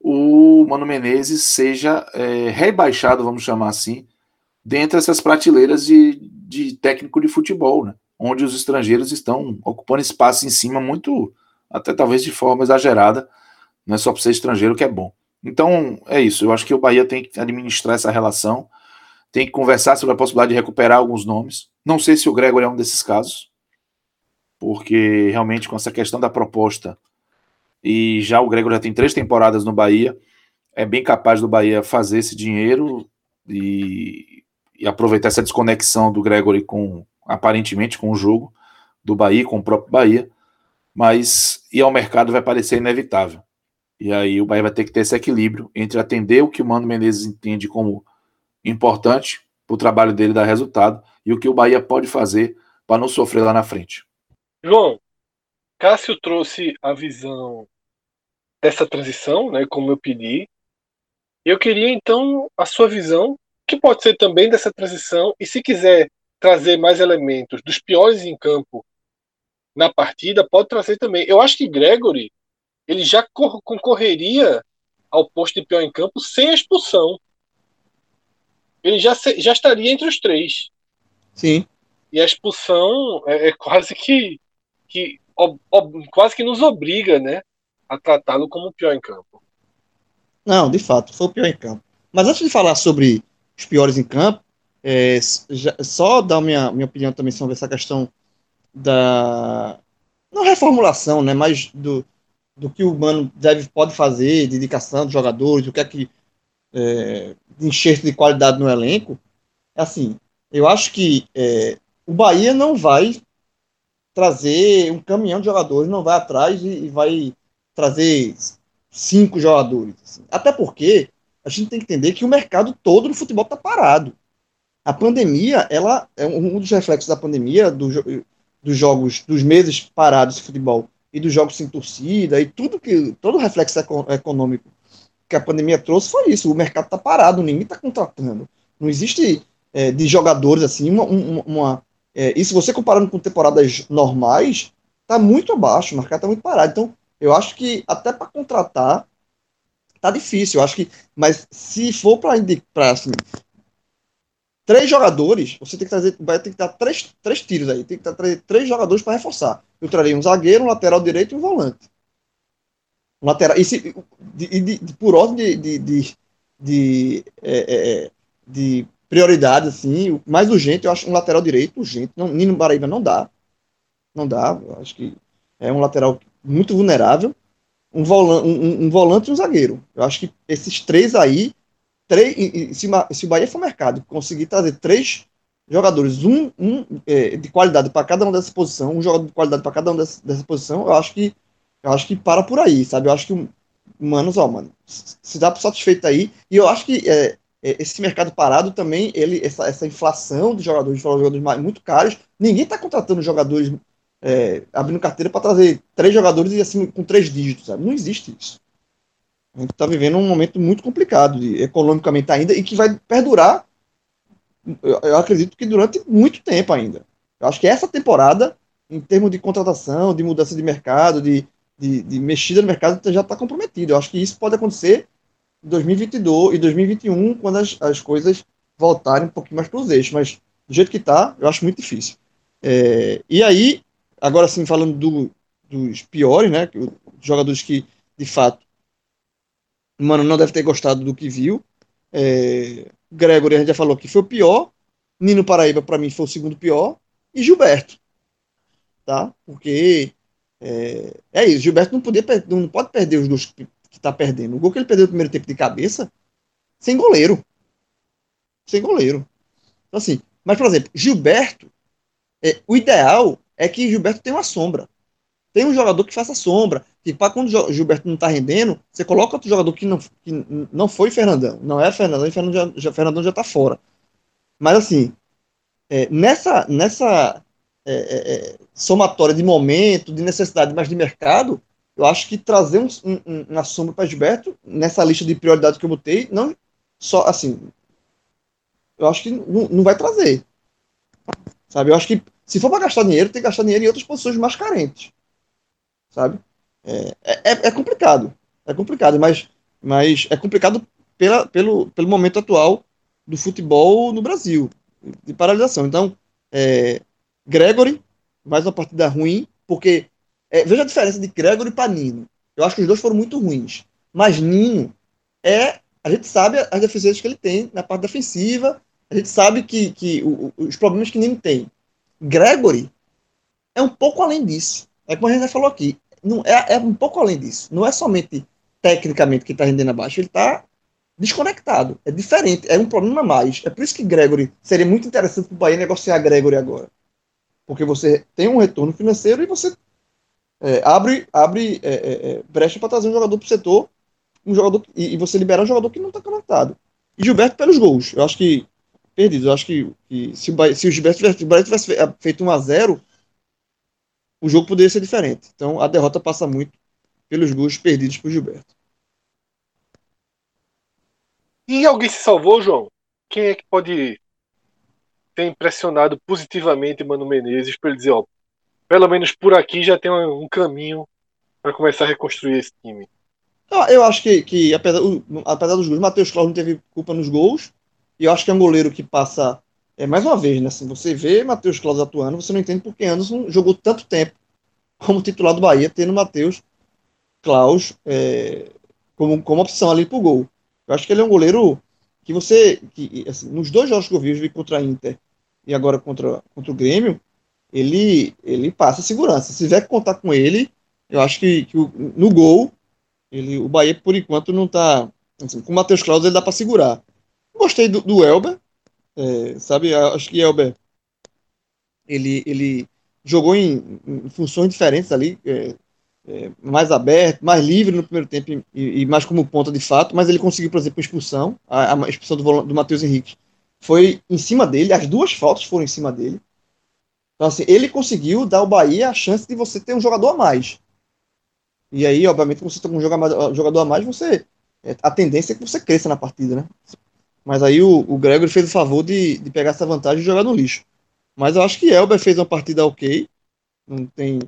o Mano Menezes seja é, rebaixado, vamos chamar assim, dentre essas prateleiras de, de técnico de futebol, né? onde os estrangeiros estão ocupando espaço em cima muito, até talvez de forma exagerada, não é só para ser estrangeiro que é bom. Então, é isso. Eu acho que o Bahia tem que administrar essa relação, tem que conversar sobre a possibilidade de recuperar alguns nomes. Não sei se o Gregor é um desses casos, porque realmente com essa questão da proposta, e já o Gregor já tem três temporadas no Bahia, é bem capaz do Bahia fazer esse dinheiro e, e aproveitar essa desconexão do Gregory com, aparentemente com o jogo do Bahia, com o próprio Bahia, mas ir ao mercado vai parecer inevitável. E aí o Bahia vai ter que ter esse equilíbrio entre atender o que o Mano Menezes entende como importante para o trabalho dele dar resultado e o que o Bahia pode fazer para não sofrer lá na frente. João, Cássio trouxe a visão dessa transição, né, como eu pedi. Eu queria então a sua visão, que pode ser também dessa transição, e se quiser trazer mais elementos dos piores em campo na partida, pode trazer também. Eu acho que Gregory ele já concorreria ao posto de pior em campo sem a expulsão. Ele já, já estaria entre os três. Sim. E a expulsão é, é quase que, que ob, ob, quase que nos obriga, né, a tratá-lo como o pior em campo. Não, de fato, foi o pior em campo. Mas antes de falar sobre os piores em campo, é, já, só dar minha, minha opinião também sobre essa questão da. Não reformulação, né? Mas do, do que o Mano deve, pode fazer, de indicação dos jogadores, o que é que. É, de enxerto de qualidade no elenco. É assim, Eu acho que é, o Bahia não vai trazer um caminhão de jogadores, não vai atrás e, e vai trazer cinco jogadores. Assim. Até porque a gente tem que entender que o mercado todo no futebol está parado. A pandemia, ela é um dos reflexos da pandemia, do, dos jogos, dos meses parados de futebol e dos jogos sem torcida e tudo que todo o reflexo econômico que a pandemia trouxe foi isso. O mercado está parado, ninguém está contratando. Não existe é, de jogadores assim uma, uma, uma é, isso você comparando com temporadas normais está muito abaixo. O mercado está muito parado. Então eu acho que até para contratar tá difícil. Eu acho que, mas se for para assim, três jogadores, você tem que trazer, vai ter que dar três, três tiros aí, tem que trazer três jogadores para reforçar. Eu traria um zagueiro, um lateral direito e um volante. Um lateral, e se, de, de, de, por ordem de, de, de, é, é, é, de prioridade, assim, o mais urgente, eu acho um lateral direito urgente. Não, Nino Paraíba não dá. Não dá. acho que é um lateral muito vulnerável. Um, volante, um, um volante e um zagueiro. Eu acho que esses três aí três, se, se o Bahia for mercado conseguir trazer três jogadores, um, um é, de qualidade para cada uma dessa posição, um jogador de qualidade para cada uma dessa, dessa posição, eu acho que eu acho que para por aí, sabe? Eu acho que manos, ó, mano, se dá satisfeito aí, e eu acho que é, é, esse mercado parado também, ele essa, essa inflação de jogadores, de jogadores muito caros, ninguém está contratando jogadores é, abrindo carteira para trazer três jogadores e assim com três dígitos, sabe? Não existe isso. A gente está vivendo um momento muito complicado, de, economicamente ainda, e que vai perdurar, eu, eu, acredito que durante muito tempo ainda. Eu acho que essa temporada, em termos de contratação, de mudança de mercado, de, de, de mexida no mercado, já está comprometido. Eu acho que isso pode acontecer em 2022 e 2021, quando as, as coisas voltarem um pouquinho mais para os eixos. Mas do jeito que está, eu acho muito difícil. É, e aí, agora sim, falando do, dos piores, né, jogadores que de fato Mano, não deve ter gostado do que viu. É, Gregory, a gente já falou que foi o pior. Nino Paraíba, para mim, foi o segundo pior. E Gilberto. Tá? Porque é, é isso. Gilberto não, podia, não pode perder os gols que, está perdendo. O gol que ele perdeu no primeiro tempo de cabeça, sem goleiro. Sem goleiro. Então, assim, mas, por exemplo, Gilberto, é, o ideal é que Gilberto tenha uma sombra. Tem um jogador que faça sombra, que para quando o Gilberto não está rendendo, você coloca outro jogador que não, que não foi Fernandão. Não é Fernandão, e Fernandão já, Fernandão já está fora. Mas assim, é, nessa, nessa é, é, é, somatória de momento, de necessidade, mas de mercado, eu acho que trazer um, um, uma sombra para Gilberto, nessa lista de prioridades que eu botei, não só assim. Eu acho que não, não vai trazer. Sabe? Eu acho que se for para gastar dinheiro, tem que gastar dinheiro em outras posições mais carentes sabe? É, é, é complicado, é complicado, mas, mas é complicado pela, pelo, pelo momento atual do futebol no Brasil, de paralisação. Então, é, Gregory, mais uma partida ruim, porque é, veja a diferença de Gregory para Nino. Eu acho que os dois foram muito ruins, mas Nino é, a gente sabe as deficiências que ele tem na parte defensiva, a gente sabe que, que o, os problemas que Nino tem. Gregory é um pouco além disso. É como a gente já falou aqui, não é, é um pouco além disso. Não é somente tecnicamente que está rendendo abaixo, ele está desconectado. É diferente, é um problema a mais. É por isso que Gregory seria muito interessante para o Bahia negociar Gregory agora. Porque você tem um retorno financeiro e você é, abre, abre é, é, é brecha para trazer um jogador para o setor um jogador, e, e, você liberar um jogador que não está conectado. E Gilberto pelos gols. Eu acho que. Perdido. Eu acho que, que se, o Bahia, se o Gilberto tivesse, o Bahia tivesse feito 1 a 0 o jogo poderia ser diferente. Então a derrota passa muito pelos gols perdidos por Gilberto. E alguém se salvou, João? Quem é que pode ter impressionado positivamente Mano Menezes para ele dizer, ó, pelo menos por aqui já tem um caminho para começar a reconstruir esse time? Eu acho que, que apesar, apesar dos gols, Matheus Claus não teve culpa nos gols. E eu acho que é um goleiro que passa é, mais uma vez, né? Assim, você vê Matheus Claus atuando, você não entende por que Anderson jogou tanto tempo como titular do Bahia, tendo Matheus Klaus é, como, como opção ali pro gol. Eu acho que ele é um goleiro que você, que, assim, nos dois jogos que eu vi, contra a Inter e agora contra, contra o Grêmio, ele, ele passa segurança. Se tiver que contar com ele, eu acho que, que no gol, ele, o Bahia, por enquanto, não tá. Assim, com o Matheus Claus, ele dá para segurar. Gostei do, do Elber, É, sabe, acho que Elber ele, ele jogou em, em funções diferentes ali, é, é, mais aberto, mais livre no primeiro tempo e, e, mais como ponta de fato, mas ele conseguiu, por exemplo, a expulsão, a, a expulsão do, do Matheus Henrique foi em cima dele, as duas faltas foram em cima dele. Então, assim, ele conseguiu dar ao Bahia a chance de você ter um jogador a mais. E aí, obviamente, quando você tem um jogador a mais, você é, a tendência é que você cresça na partida, né? Mas aí o, o Gregory fez o favor de, de pegar essa vantagem e jogar no lixo. Mas eu acho que Elber fez uma partida ok. Não tem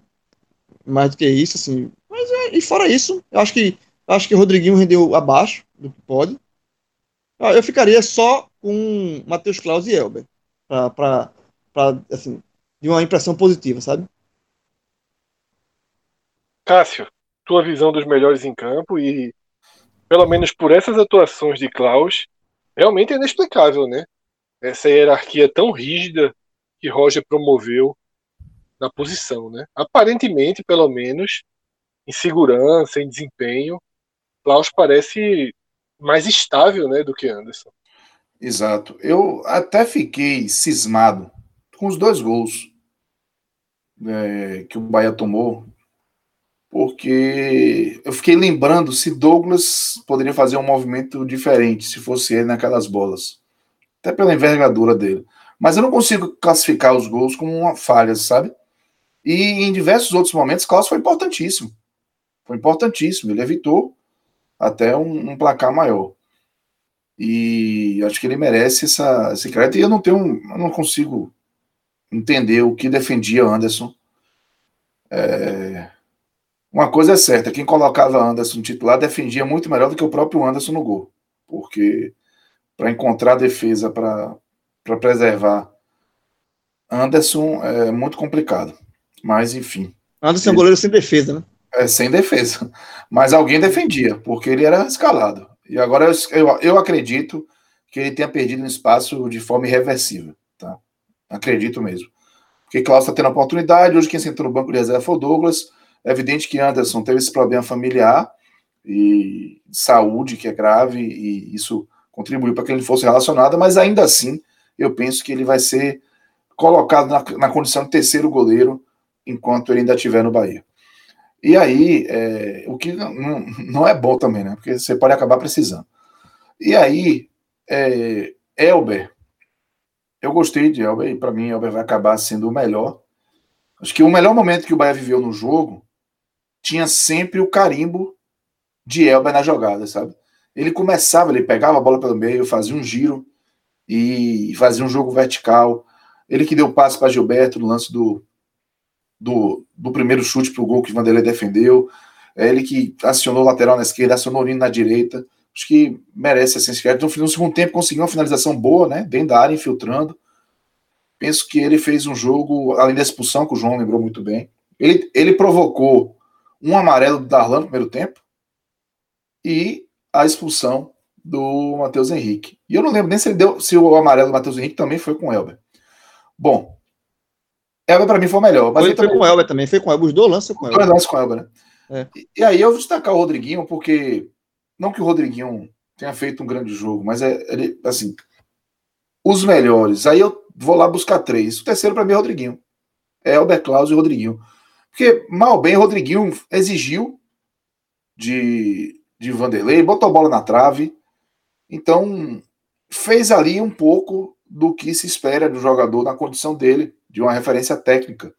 mais do que isso, assim. Mas é, e fora isso, eu acho que eu acho que o Rodriguinho rendeu abaixo do que pode. Eu ficaria só com Matheus Claus e Elber. Para, assim, de uma impressão positiva, sabe? Cássio, tua visão dos melhores em campo e, pelo menos por essas atuações de Klaus, realmente é inexplicável, né? Essa hierarquia tão rígida que Roger promoveu na posição, né? Aparentemente, pelo menos, em segurança, em desempenho, Klaus parece mais estável, né, do que Anderson. Exato. Eu até fiquei cismado com os dois gols é, que o Bahia tomou, porque eu fiquei lembrando se Douglas poderia fazer um movimento diferente se fosse ele naquelas bolas, até pela envergadura dele. Mas eu não consigo classificar os gols como uma falha, sabe? E em diversos outros momentos, Klaus foi importantíssimo. Foi importantíssimo. Ele evitou até um, um placar maior. E acho que ele merece essa, esse crédito. E eu não tenho, eu não consigo entender o que defendia Anderson. É... Uma coisa é certa, quem colocava Anderson titular defendia muito melhor do que o próprio Anderson no gol. Porque para encontrar defesa para preservar Anderson é muito complicado. Mas enfim. Anderson é um goleiro sem defesa, né? É, sem defesa. Mas alguém defendia, porque ele era escalado. E agora eu, eu, eu acredito que ele tenha perdido um espaço de forma irreversível. Tá? Acredito mesmo. Porque Klaus está tendo a oportunidade. Hoje quem sentou no banco de reserva foi o Douglas. É evidente que Anderson teve esse problema familiar e saúde que é grave e isso contribuiu para que ele fosse relacionado, mas ainda assim eu penso que ele vai ser colocado na, na condição de terceiro goleiro enquanto ele ainda estiver no Bahia. E aí, é, o que não, não é bom também, né? Porque você pode acabar precisando. E aí, é, Elber, eu gostei de Elber, e para mim, Elber vai acabar sendo o melhor. Acho que o melhor momento que o Bahia viveu no jogo tinha sempre o carimbo de Elber na jogada, sabe? Ele começava, ele pegava a bola pelo meio, fazia um giro e fazia um jogo vertical. Ele que deu passe para Gilberto no lance do, do, do primeiro chute para o gol que Vanderlei defendeu. É ele que acionou o lateral na esquerda, acionou o Nino na direita. Acho que merece esse crédito. No, no segundo tempo conseguiu uma finalização boa, né? Dentro da área, infiltrando. Penso que ele fez um jogo, além da expulsão, que o João lembrou muito bem. Ele, ele provocou um amarelo do Darlan no primeiro tempo e a expulsão do Matheus Henrique. E eu não lembro nem se ele deu se o amarelo do Matheus Henrique também foi com o Elber. Bom, Elber para mim foi o melhor. Mas foi, foi com o Elber também, foi com o Elber. Os dois lances com o Elber. Dois lances com o Elber, né? É. E, e, aí eu vou destacar o Rodriguinho, porque não que o Rodriguinho tenha feito um grande jogo, mas é ele, assim, os melhores. Aí eu vou lá buscar três. O terceiro para mim é o Rodriguinho. É Elber Klaus e o Rodriguinho. Porque, mal bem, Rodriguinho exigiu de, de Vanderlei, botou a bola na trave. Então, fez ali um pouco do que se espera do jogador na condição dele, de uma referência técnica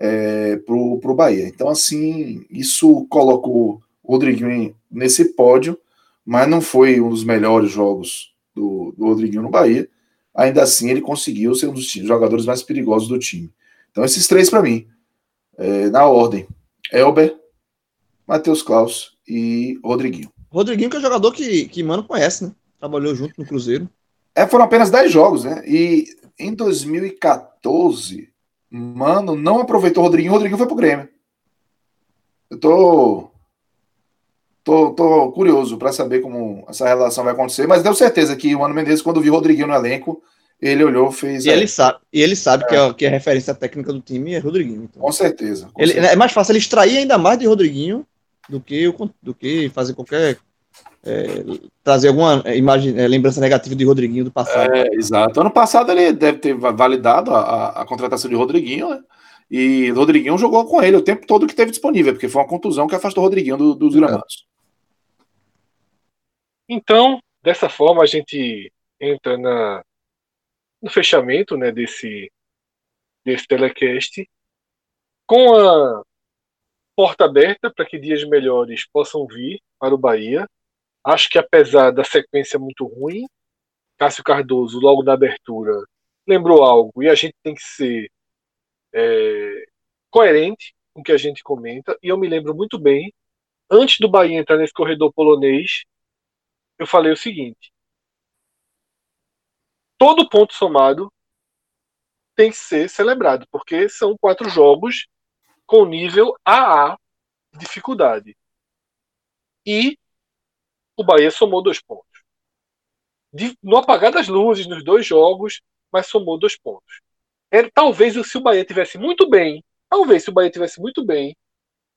é, para o Bahia. Então, assim, isso colocou o Rodriguinho nesse pódio, mas não foi um dos melhores jogos do, do Rodriguinho no Bahia. Ainda assim, ele conseguiu ser um dos jogadores mais perigosos do time. Então, esses três para mim, é, na ordem: Elber, Matheus Klaus e Rodriguinho. Rodriguinho, que é jogador que, que Mano conhece, né? Trabalhou junto no Cruzeiro. É, foram apenas 10 jogos, né? E em 2014, Mano não aproveitou o Rodriguinho, o Rodriguinho foi pro Grêmio. Eu tô. Tô, tô curioso para saber como essa relação vai acontecer, mas deu certeza que o Mano Menezes, quando viu o Rodriguinho no elenco, ele olhou, fez. E ele sabe, e ele sabe é. Que, a, que a referência técnica do time é Rodriguinho. Então. Com certeza. Com ele, certeza. É mais fácil ele extrair ainda mais de Rodriguinho do que, do que fazer qualquer é, trazer alguma imagem, é, lembrança negativa de Rodriguinho do passado. É, exato. Ano passado ele deve ter validado a, a, a contratação de Rodriguinho, né? E Rodriguinho jogou com ele o tempo todo que teve disponível, porque foi uma contusão que afastou o Rodriguinho do, dos gramados. Então, dessa forma, a gente entra na, no fechamento né, desse, desse telecast com a porta aberta para que dias melhores possam vir para o Bahia. Acho que apesar da sequência muito ruim, Cássio Cardoso, logo na abertura, lembrou algo e a gente tem que ser é, coerente com o que a gente comenta. E eu me lembro muito bem, antes do Bahia entrar nesse corredor polonês, eu falei o seguinte: todo ponto somado tem que ser celebrado, porque são quatro jogos com nível AA de dificuldade. E o Bahia somou dois pontos. De, no apagar das luzes nos dois jogos, mas somou dois pontos. Era, talvez se o Bahia tivesse muito bem, talvez se o Bahia tivesse muito bem,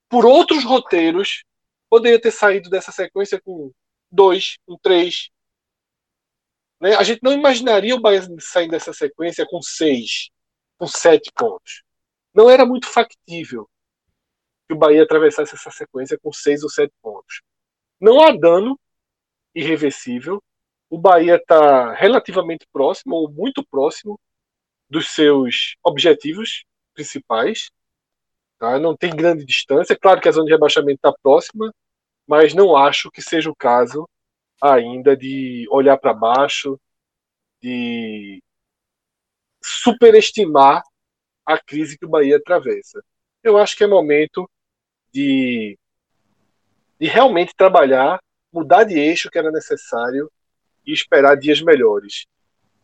por outros roteiros, poderia ter saído dessa sequência com dois, com três. Né? A gente não imaginaria o Bahia saindo dessa sequência com seis, com sete pontos. Não era muito factível que o Bahia atravessasse essa sequência com seis ou sete pontos. Não há dano irreversível. O Bahia está relativamente próximo, ou muito próximo, dos seus objetivos principais. Tá? Não tem grande distância. Claro que a zona de rebaixamento está próxima, mas não acho que seja o caso ainda de olhar para baixo, de superestimar a crise que o Bahia atravessa. Eu acho que é momento de, de realmente trabalhar, mudar de eixo que era necessário e esperar dias melhores.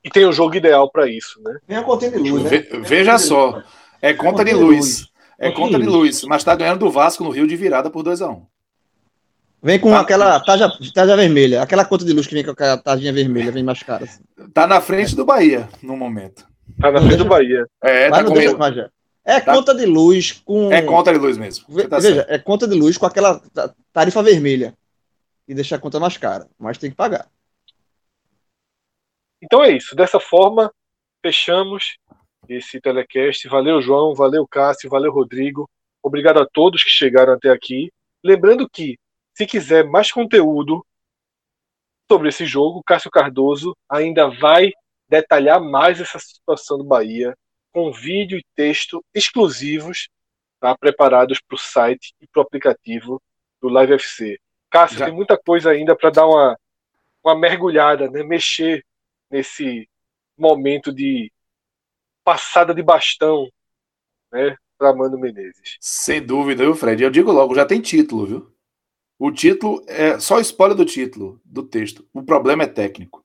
E tem o jogo ideal para isso, né? Vem a conta de luz, né? veja só, é conta de luz. É conta de luz, mas está ganhando do Vasco no Rio de virada por 2 a 1 um. Vem com tá. aquela taja, taja vermelha, aquela conta de luz que vem com aquela tajinha vermelha, vem mais cara. Assim. Tá na frente do Bahia, no momento. Tá na frente deixa... do Bahia. É, tá com deixa, É tá. conta de luz com. É conta de luz mesmo. Tá Veja, certo. é conta de luz com aquela tarifa vermelha. E deixar a conta mais cara. Mas tem que pagar. Então é isso. Dessa forma, fechamos esse telecast. Valeu, João. Valeu, Cássio. Valeu, Rodrigo. Obrigado a todos que chegaram até aqui. Lembrando que, se quiser mais conteúdo sobre esse jogo, Cássio Cardoso ainda vai detalhar mais essa situação do Bahia com vídeo e texto exclusivos tá, preparados para o site e para o aplicativo do Live FC. Cássio, Já. tem muita coisa ainda para dar uma, uma mergulhada, né, mexer nesse momento de passada de bastão né, para Mano Menezes. Sem dúvida, viu, Fred? Eu digo logo, já tem título, viu? O título é só spoiler do título, do texto. O problema é técnico.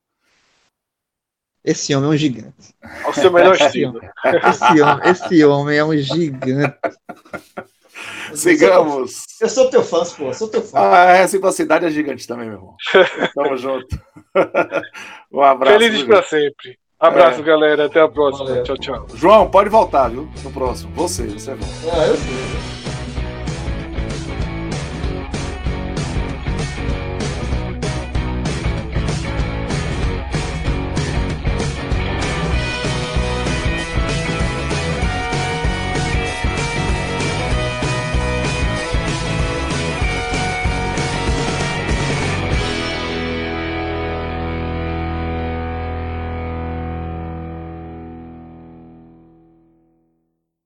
Esse homem é um gigante. Ao seu melhor estilo. Esse homem, esse homem é um gigante. Sigamos. Eu sou teu fã, pô. Eu sou teu fã. Ah, é, essa cidade é gigante também, meu irmão. Tamo junto. Um abraço. Felizes para sempre. Abraço, é. galera. Até a próxima. Valeu. Tchau, tchau. João, pode voltar, viu? No próximo. Você, você volta. Ah, eu sei.